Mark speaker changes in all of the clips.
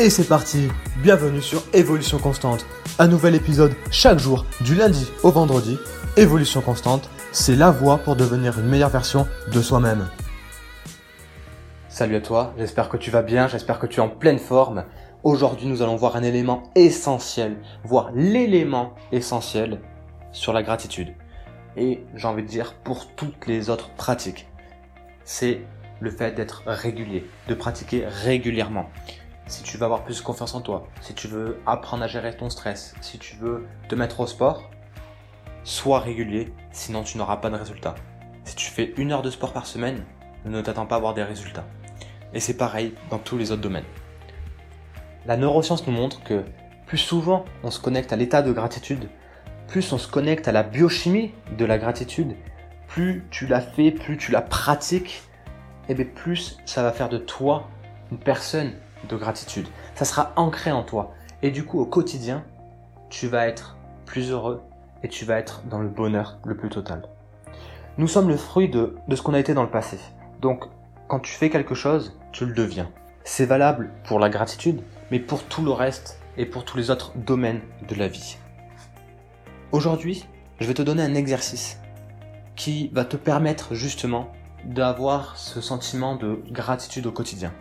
Speaker 1: Et c'est parti Bienvenue sur Évolution Constante. Un nouvel épisode chaque jour, du lundi au vendredi. Évolution Constante, c'est la voie pour devenir une meilleure version de soi-même. Salut à toi, j'espère que tu vas bien, j'espère que tu es en pleine forme. Aujourd'hui nous allons voir un élément essentiel, voire l'élément essentiel sur la gratitude. Et j'ai envie de dire pour toutes les autres pratiques. C'est le fait d'être régulier, de pratiquer régulièrement si tu veux avoir plus confiance en toi, si tu veux apprendre à gérer ton stress, si tu veux te mettre au sport, sois régulier, sinon tu n'auras pas de résultats. Si tu fais une heure de sport par semaine, ne t'attends pas à avoir des résultats. Et c'est pareil dans tous les autres domaines. La neuroscience nous montre que plus souvent on se connecte à l'état de gratitude, plus on se connecte à la biochimie de la gratitude, plus tu la fais, plus tu la pratiques, et bien plus ça va faire de toi une personne de gratitude. Ça sera ancré en toi. Et du coup, au quotidien, tu vas être plus heureux et tu vas être dans le bonheur le plus total. Nous sommes le fruit de, ce qu'on a été dans le passé. Donc, quand tu fais quelque chose, tu le deviens. C'est valable pour la gratitude, mais pour tout le reste et pour tous les autres domaines de la vie. Aujourd'hui, je vais te donner un exercice qui va te permettre justement d'avoir ce sentiment de gratitude au quotidien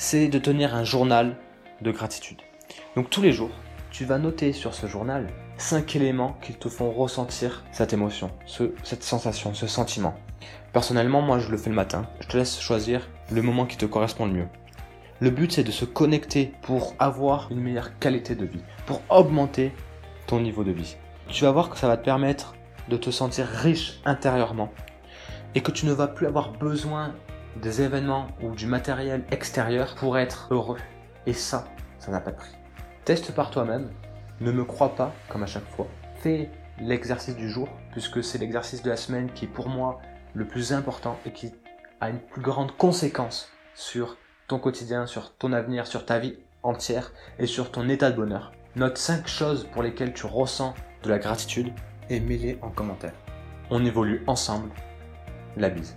Speaker 1: c'est de tenir un journal de gratitude. Donc tous les jours, tu vas noter sur ce journal cinq éléments qui te font ressentir cette émotion, cette sensation, ce sentiment. Personnellement, moi je le fais le matin. Je te laisse choisir le moment qui te correspond le mieux. Le but c'est de se connecter pour avoir une meilleure qualité de vie, pour augmenter ton niveau de vie. Tu vas voir que ça va te permettre de te sentir riche intérieurement et que tu ne vas plus avoir besoin des événements ou du matériel extérieur pour être heureux. Et ça, ça n'a pas de prix. Teste par toi-même, ne me crois pas comme à chaque fois. Fais l'exercice du jour, puisque c'est l'exercice de la semaine qui est pour moi le plus important et qui a une plus grande conséquence sur ton quotidien, sur ton avenir, sur ta vie entière et sur ton état de bonheur. Note 5 choses pour lesquelles tu ressens de la gratitude et mets-les en commentaire. On évolue ensemble. La bise.